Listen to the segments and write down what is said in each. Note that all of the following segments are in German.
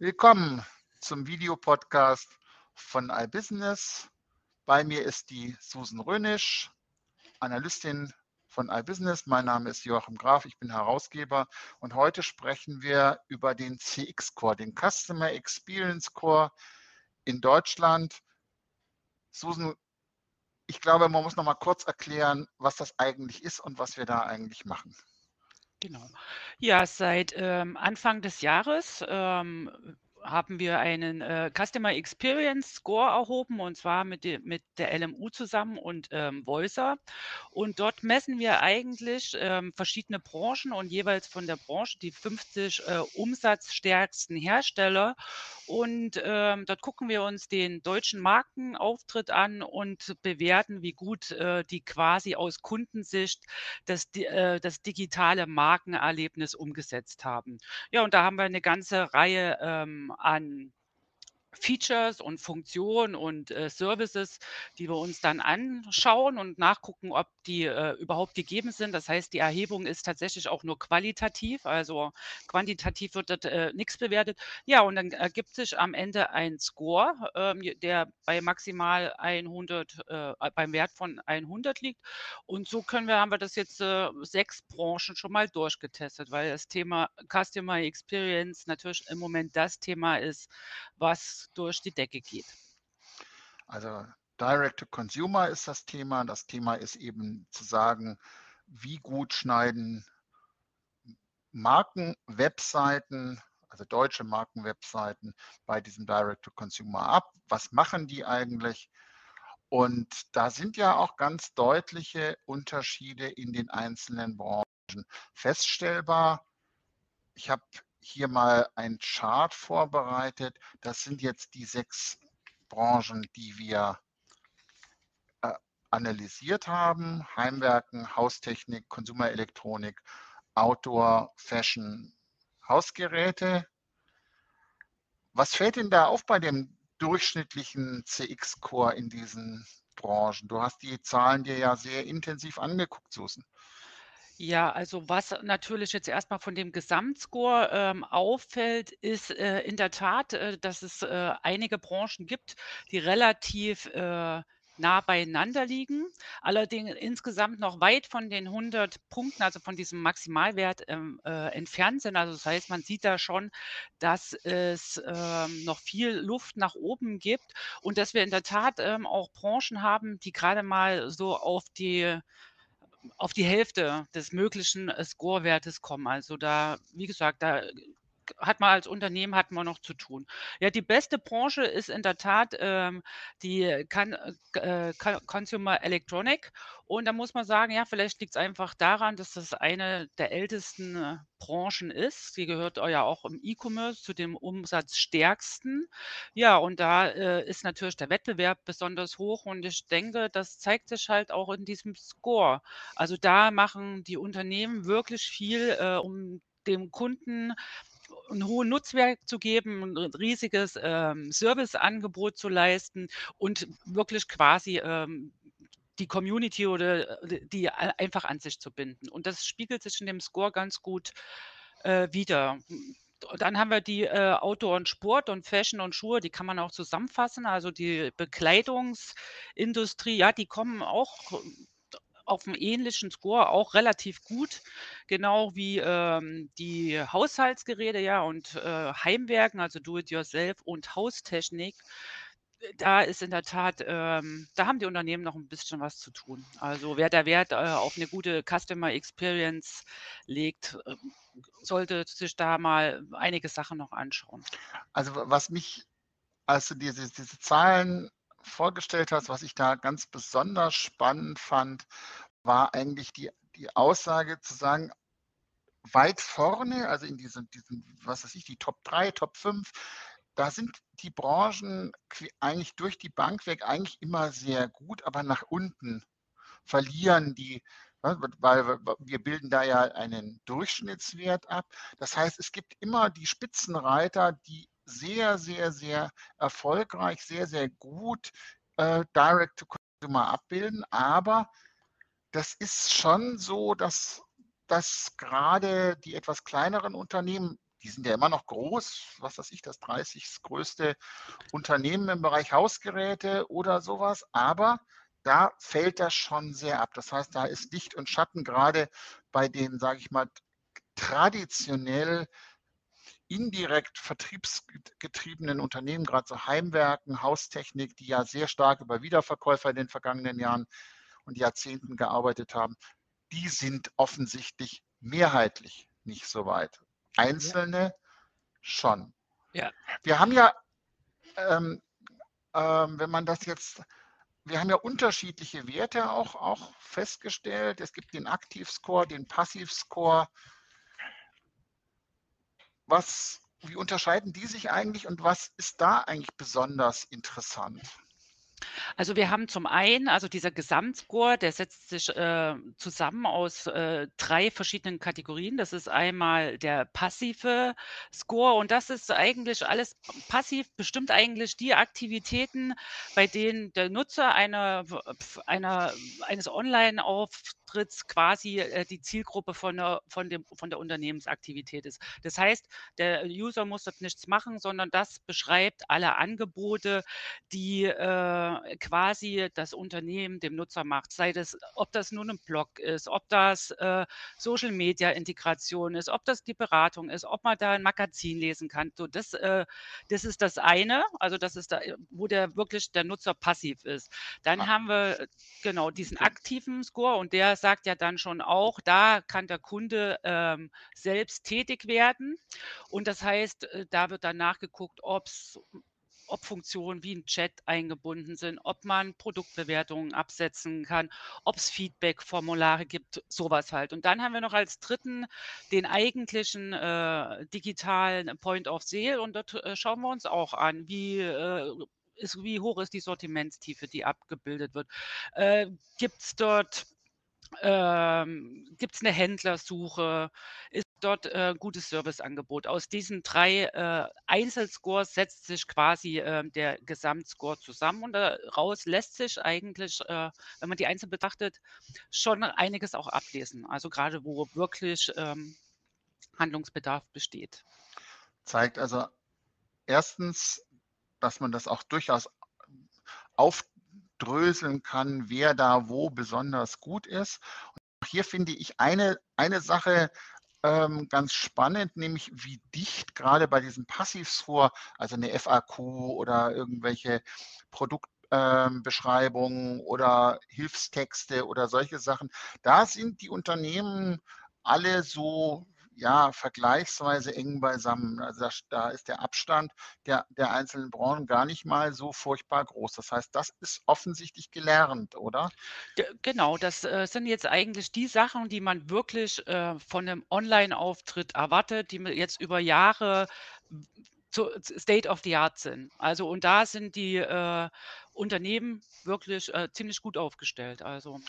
Willkommen zum Videopodcast von iBusiness. Bei mir ist die Susan Rönisch, Analystin von iBusiness. Mein Name ist Joachim Graf, ich bin Herausgeber und heute sprechen wir über den CX-Core, den Customer Experience Core in Deutschland. Susan, ich glaube, man muss noch mal kurz erklären, was das eigentlich ist und was wir da eigentlich machen. Genau. Ja, seit ähm, Anfang des Jahres ähm, haben wir einen äh, Customer Experience Score erhoben und zwar mit, de, mit der LMU zusammen und ähm, Voicer. Und dort messen wir eigentlich ähm, verschiedene Branchen und jeweils von der Branche die 50 äh, umsatzstärksten Hersteller. Und ähm, dort gucken wir uns den deutschen Markenauftritt an und bewerten, wie gut äh, die quasi aus Kundensicht das, äh, das digitale Markenerlebnis umgesetzt haben. Ja, und da haben wir eine ganze Reihe ähm, an Features und Funktionen und äh, Services, die wir uns dann anschauen und nachgucken, ob die äh, überhaupt gegeben sind. Das heißt, die Erhebung ist tatsächlich auch nur qualitativ, also quantitativ wird dort äh, nichts bewertet. Ja, und dann ergibt sich am Ende ein Score, ähm, der bei maximal 100, äh, beim Wert von 100 liegt. Und so können wir, haben wir das jetzt äh, sechs Branchen schon mal durchgetestet, weil das Thema Customer Experience natürlich im Moment das Thema ist, was durch die Decke geht. Also Direct to Consumer ist das Thema. Das Thema ist eben zu sagen, wie gut schneiden Markenwebseiten, also deutsche Markenwebseiten bei diesem Direct to Consumer ab. Was machen die eigentlich? Und da sind ja auch ganz deutliche Unterschiede in den einzelnen Branchen feststellbar. Ich habe hier mal ein Chart vorbereitet. Das sind jetzt die sechs Branchen, die wir analysiert haben. Heimwerken, Haustechnik, Konsumerelektronik, Outdoor, Fashion, Hausgeräte. Was fällt denn da auf bei dem durchschnittlichen CX-Core in diesen Branchen? Du hast die Zahlen dir ja sehr intensiv angeguckt, Susan. Ja, also was natürlich jetzt erstmal von dem Gesamtscore ähm, auffällt, ist äh, in der Tat, äh, dass es äh, einige Branchen gibt, die relativ äh, nah beieinander liegen, allerdings insgesamt noch weit von den 100 Punkten, also von diesem Maximalwert ähm, äh, entfernt sind. Also das heißt, man sieht da schon, dass es ähm, noch viel Luft nach oben gibt und dass wir in der Tat ähm, auch Branchen haben, die gerade mal so auf die auf die Hälfte des möglichen Scorewertes kommen. Also da, wie gesagt, da hat man als Unternehmen hat man noch zu tun. Ja, die beste Branche ist in der Tat ähm, die Con äh, Consumer Electronic. Und da muss man sagen, ja, vielleicht liegt es einfach daran, dass das eine der ältesten äh, Branchen ist. Sie gehört ja auch im E-Commerce zu dem umsatzstärksten. Ja, und da äh, ist natürlich der Wettbewerb besonders hoch. Und ich denke, das zeigt sich halt auch in diesem Score. Also da machen die Unternehmen wirklich viel, äh, um dem Kunden einen hohen Nutzwert zu geben, ein riesiges ähm, Serviceangebot zu leisten und wirklich quasi ähm, die Community oder äh, die einfach an sich zu binden. Und das spiegelt sich in dem Score ganz gut äh, wieder. Dann haben wir die äh, Outdoor und Sport und Fashion und Schuhe, die kann man auch zusammenfassen. Also die Bekleidungsindustrie, ja, die kommen auch auf einem ähnlichen Score auch relativ gut, genau wie ähm, die Haushaltsgeräte, ja, und äh, Heimwerken, also Do-it-yourself und Haustechnik. Da ist in der Tat, ähm, da haben die Unternehmen noch ein bisschen was zu tun. Also wer da Wert äh, auf eine gute Customer Experience legt, äh, sollte sich da mal einige Sachen noch anschauen. Also was mich, als du diese, diese Zahlen vorgestellt hast, was ich da ganz besonders spannend fand, war eigentlich die, die Aussage zu sagen, weit vorne, also in diesen, diesen, was weiß ich, die Top 3, Top 5, da sind die Branchen eigentlich durch die Bank weg eigentlich immer sehr gut, aber nach unten verlieren die, ne, weil wir bilden da ja einen Durchschnittswert ab. Das heißt, es gibt immer die Spitzenreiter, die sehr, sehr, sehr erfolgreich, sehr, sehr gut äh, Direct-to-Consumer abbilden. Aber das ist schon so, dass, dass gerade die etwas kleineren Unternehmen, die sind ja immer noch groß, was weiß ich, das 30. größte Unternehmen im Bereich Hausgeräte oder sowas, aber da fällt das schon sehr ab. Das heißt, da ist Licht und Schatten gerade bei den, sage ich mal, traditionell indirekt vertriebsgetriebenen Unternehmen, gerade so Heimwerken, Haustechnik, die ja sehr stark über Wiederverkäufer in den vergangenen Jahren und Jahrzehnten gearbeitet haben, die sind offensichtlich mehrheitlich nicht so weit. Einzelne ja. schon. Ja. Wir haben ja, ähm, ähm, wenn man das jetzt, wir haben ja unterschiedliche Werte auch, auch festgestellt. Es gibt den Aktivscore, den Passivscore. Was, wie unterscheiden die sich eigentlich und was ist da eigentlich besonders interessant? Also wir haben zum einen, also dieser Gesamtscore, der setzt sich äh, zusammen aus äh, drei verschiedenen Kategorien. Das ist einmal der passive Score und das ist eigentlich alles passiv, bestimmt eigentlich die Aktivitäten, bei denen der Nutzer eine, eine, eines Online-Auftritts quasi äh, die Zielgruppe von der, von, dem, von der Unternehmensaktivität ist. Das heißt, der User muss dort nichts machen, sondern das beschreibt alle Angebote, die äh, quasi das Unternehmen dem Nutzer macht. Sei das, ob das nun ein Blog ist, ob das äh, Social Media Integration ist, ob das die Beratung ist, ob man da ein Magazin lesen kann. So, das, äh, das ist das eine, also das ist da, wo der wirklich der Nutzer passiv ist. Dann ah. haben wir genau diesen aktiven Score und der sagt ja dann schon auch, da kann der Kunde ähm, selbst tätig werden. Und das heißt, äh, da wird dann nachgeguckt, ob es ob Funktionen wie ein Chat eingebunden sind, ob man Produktbewertungen absetzen kann, ob es Feedback-Formulare gibt, sowas halt. Und dann haben wir noch als dritten den eigentlichen äh, digitalen Point of Sale und dort äh, schauen wir uns auch an, wie äh, ist, wie hoch ist die Sortimentstiefe, die abgebildet wird. Äh, gibt es dort ähm, gibt eine Händlersuche? Dort äh, gutes Serviceangebot? Aus diesen drei äh, Einzelscores setzt sich quasi äh, der Gesamtscore zusammen und daraus lässt sich eigentlich, äh, wenn man die einzeln betrachtet, schon einiges auch ablesen. Also gerade wo wirklich ähm, Handlungsbedarf besteht. Zeigt also erstens, dass man das auch durchaus auf dröseln kann, wer da wo besonders gut ist. Und hier finde ich eine, eine Sache ähm, ganz spannend, nämlich wie dicht gerade bei diesen Passivscore, also eine FAQ oder irgendwelche Produktbeschreibungen ähm, oder Hilfstexte oder solche Sachen, da sind die Unternehmen alle so ja, vergleichsweise eng beisammen. Also da, da ist der Abstand der, der einzelnen Branchen gar nicht mal so furchtbar groß. Das heißt, das ist offensichtlich gelernt, oder? Genau, das äh, sind jetzt eigentlich die Sachen, die man wirklich äh, von einem Online-Auftritt erwartet, die jetzt über Jahre State of the Art sind. Also und da sind die äh, Unternehmen wirklich äh, ziemlich gut aufgestellt. Also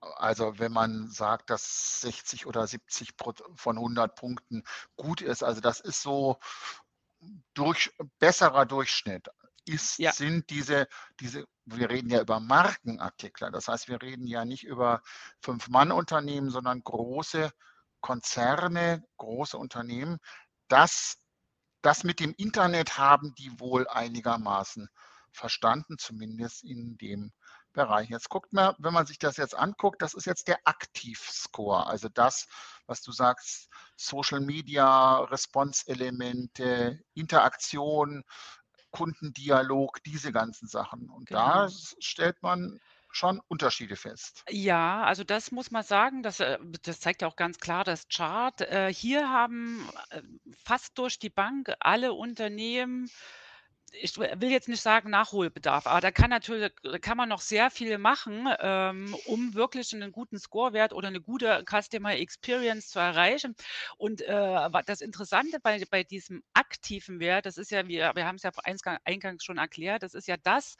also wenn man sagt, dass 60 oder 70 von 100 Punkten gut ist, also das ist so durch, besserer Durchschnitt. Ist, ja. sind diese, diese, wir reden ja über Markenartikler, das heißt, wir reden ja nicht über Fünf-Mann-Unternehmen, sondern große Konzerne, große Unternehmen. Das, das mit dem Internet haben die wohl einigermaßen verstanden, zumindest in dem Bereich. Jetzt guckt man, wenn man sich das jetzt anguckt, das ist jetzt der Aktivscore, also das, was du sagst, Social Media, Response-Elemente, Interaktion, Kundendialog, diese ganzen Sachen. Und genau. da stellt man schon Unterschiede fest. Ja, also das muss man sagen, das, äh, das zeigt ja auch ganz klar das Chart. Äh, hier haben äh, fast durch die Bank alle Unternehmen ich will jetzt nicht sagen Nachholbedarf, aber da kann natürlich da kann man noch sehr viel machen, ähm, um wirklich einen guten Scorewert oder eine gute Customer Experience zu erreichen. Und äh, das Interessante bei, bei diesem aktiven Wert, das ist ja, wir, wir haben es ja eingangs schon erklärt, das ist ja das,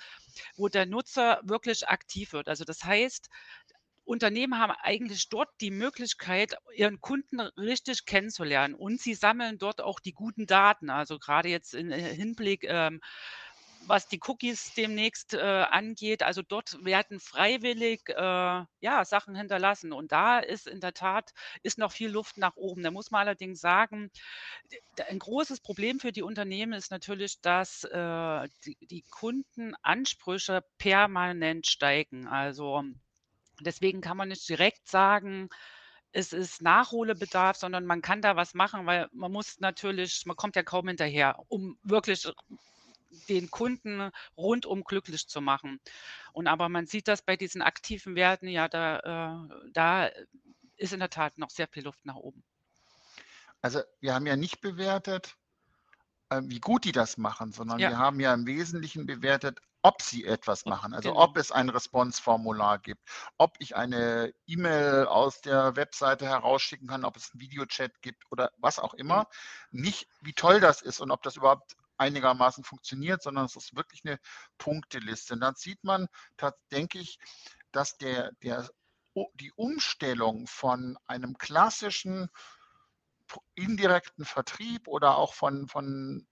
wo der Nutzer wirklich aktiv wird. Also das heißt, Unternehmen haben eigentlich dort die Möglichkeit, ihren Kunden richtig kennenzulernen und sie sammeln dort auch die guten Daten. Also gerade jetzt im äh, Hinblick ähm, was die Cookies demnächst äh, angeht. Also dort werden freiwillig äh, ja, Sachen hinterlassen. Und da ist in der Tat ist noch viel Luft nach oben. Da muss man allerdings sagen, ein großes Problem für die Unternehmen ist natürlich, dass äh, die, die Kundenansprüche permanent steigen. Also deswegen kann man nicht direkt sagen, es ist Nachholbedarf, sondern man kann da was machen, weil man muss natürlich, man kommt ja kaum hinterher, um wirklich den Kunden rundum glücklich zu machen. Und aber man sieht das bei diesen aktiven Werten, ja, da, äh, da ist in der Tat noch sehr viel Luft nach oben. Also wir haben ja nicht bewertet, äh, wie gut die das machen, sondern ja. wir haben ja im Wesentlichen bewertet, ob sie etwas machen. Also genau. ob es ein Response-Formular gibt, ob ich eine E-Mail aus der Webseite herausschicken kann, ob es einen Videochat gibt oder was auch immer. Mhm. Nicht, wie toll das ist und ob das überhaupt einigermaßen funktioniert, sondern es ist wirklich eine Punkteliste. Und dann sieht man, denke ich, dass der, der, die Umstellung von einem klassischen indirekten Vertrieb oder auch von, von,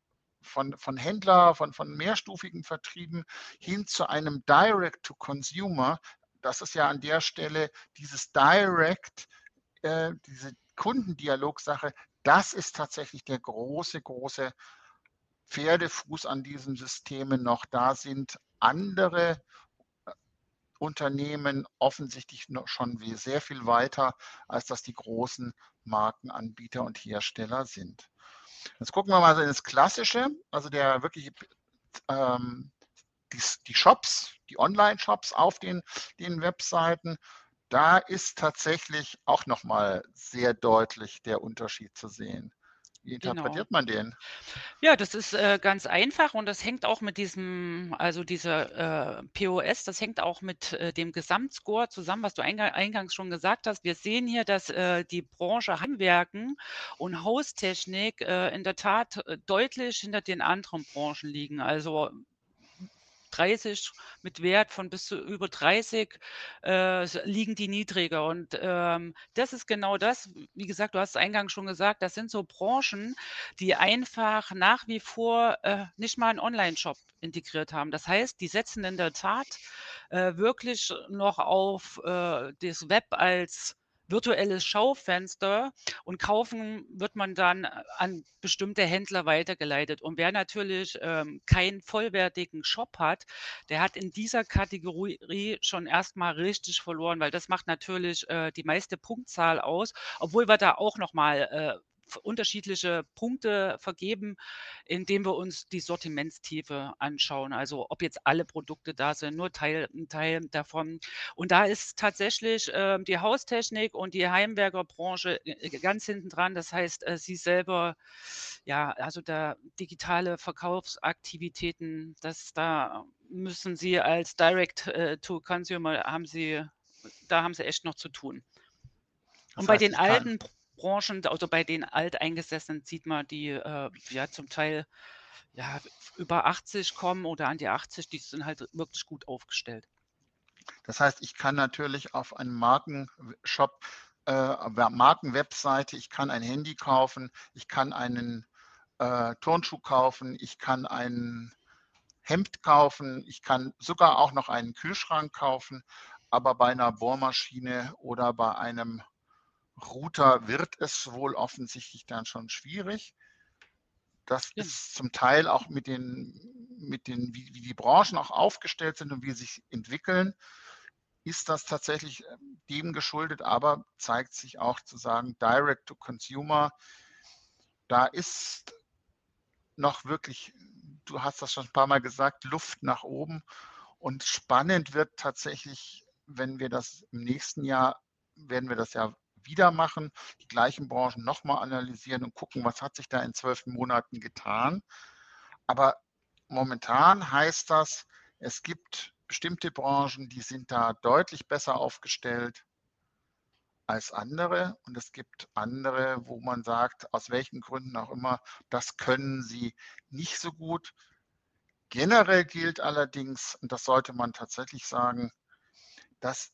von, von Händler, von, von mehrstufigen Vertrieben hin zu einem Direct-to-Consumer, das ist ja an der Stelle dieses Direct, äh, diese Kundendialogsache, das ist tatsächlich der große, große Pferdefuß an diesen Systemen noch da sind. Andere äh, Unternehmen offensichtlich schon sehr viel weiter, als dass die großen Markenanbieter und Hersteller sind. Jetzt gucken wir mal in das Klassische, also der wirklich ähm, die, die, Shops, die Online-Shops auf den, den Webseiten. Da ist tatsächlich auch nochmal sehr deutlich der Unterschied zu sehen. Wie Genau. interpretiert man den? Ja, das ist, äh, ganz einfach und das hängt auch mit diesem also dieser, äh, POS, das hängt auch mit, äh, dem Gesamtscore zusammen, was du einga eingangs schon gesagt hast. Wir sehen hier, dass, äh, die Branche Handwerken und Haustechnik, äh, in der Tat, äh, deutlich hinter den anderen Branchen liegen. Also 30 mit Wert von bis zu über 30 äh, liegen die niedriger. Und ähm, das ist genau das, wie gesagt, du hast es eingangs schon gesagt, das sind so Branchen, die einfach nach wie vor äh, nicht mal einen Online-Shop integriert haben. Das heißt, die setzen in der Tat äh, wirklich noch auf äh, das Web als virtuelles Schaufenster und kaufen wird man dann äh, an bestimmte Händler weitergeleitet. Und wer natürlich ähm, keinen vollwertigen Shop hat, der hat in dieser Kategorie schon erstmal richtig verloren, weil das macht natürlich äh, die meiste Punktzahl aus, obwohl wir da auch nochmal äh, unterschiedliche Punkte vergeben, indem wir uns die Sortimentstiefe anschauen. Also ob jetzt alle Produkte da sind, nur Teil, ein Teil davon. Und da ist tatsächlich äh, die Haustechnik und die Heimwerkerbranche äh, ganz hinten dran. Das heißt, äh, sie selber, ja, also da digitale Verkaufsaktivitäten, das da müssen sie als Direct-to-Consumer äh, haben sie, da haben sie echt noch zu tun. Und bei den alten Branchen, also bei den Alteingesessenen sieht man, die äh, ja zum Teil ja, über 80 kommen oder an die 80, die sind halt wirklich gut aufgestellt. Das heißt, ich kann natürlich auf einem Markenshop, äh, Markenwebseite, ich kann ein Handy kaufen, ich kann einen äh, Turnschuh kaufen, ich kann ein Hemd kaufen, ich kann sogar auch noch einen Kühlschrank kaufen, aber bei einer Bohrmaschine oder bei einem Router wird es wohl offensichtlich dann schon schwierig. Das ja. ist zum Teil auch mit den, mit den wie, wie die Branchen auch aufgestellt sind und wie sie sich entwickeln, ist das tatsächlich ähm, dem geschuldet, aber zeigt sich auch zu sagen, Direct to Consumer, da ist noch wirklich, du hast das schon ein paar Mal gesagt, Luft nach oben. Und spannend wird tatsächlich, wenn wir das im nächsten Jahr, werden wir das ja wieder machen, die gleichen Branchen nochmal analysieren und gucken, was hat sich da in zwölf Monaten getan. Aber momentan heißt das, es gibt bestimmte Branchen, die sind da deutlich besser aufgestellt als andere. Und es gibt andere, wo man sagt, aus welchen Gründen auch immer, das können sie nicht so gut. Generell gilt allerdings, und das sollte man tatsächlich sagen, dass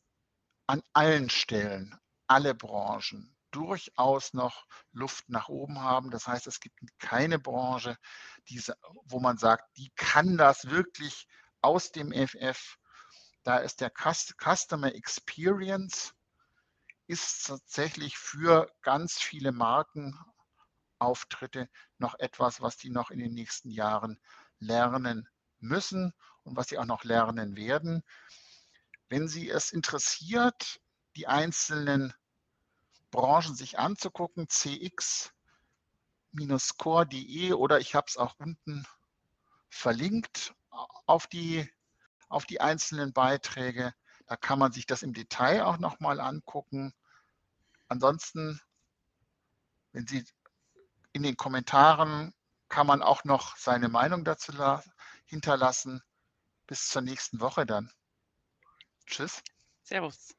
an allen Stellen alle Branchen durchaus noch Luft nach oben haben. Das heißt, es gibt keine Branche, diese, wo man sagt, die kann das wirklich aus dem FF. Da ist der Customer Experience ist tatsächlich für ganz viele Markenauftritte noch etwas, was die noch in den nächsten Jahren lernen müssen und was sie auch noch lernen werden. Wenn Sie es interessiert, die einzelnen Branchen sich anzugucken, cx-core.de oder ich habe es auch unten verlinkt auf die, auf die einzelnen Beiträge. Da kann man sich das im Detail auch nochmal angucken. Ansonsten, wenn Sie in den Kommentaren kann man auch noch seine Meinung dazu hinterlassen. Bis zur nächsten Woche dann. Tschüss. Servus.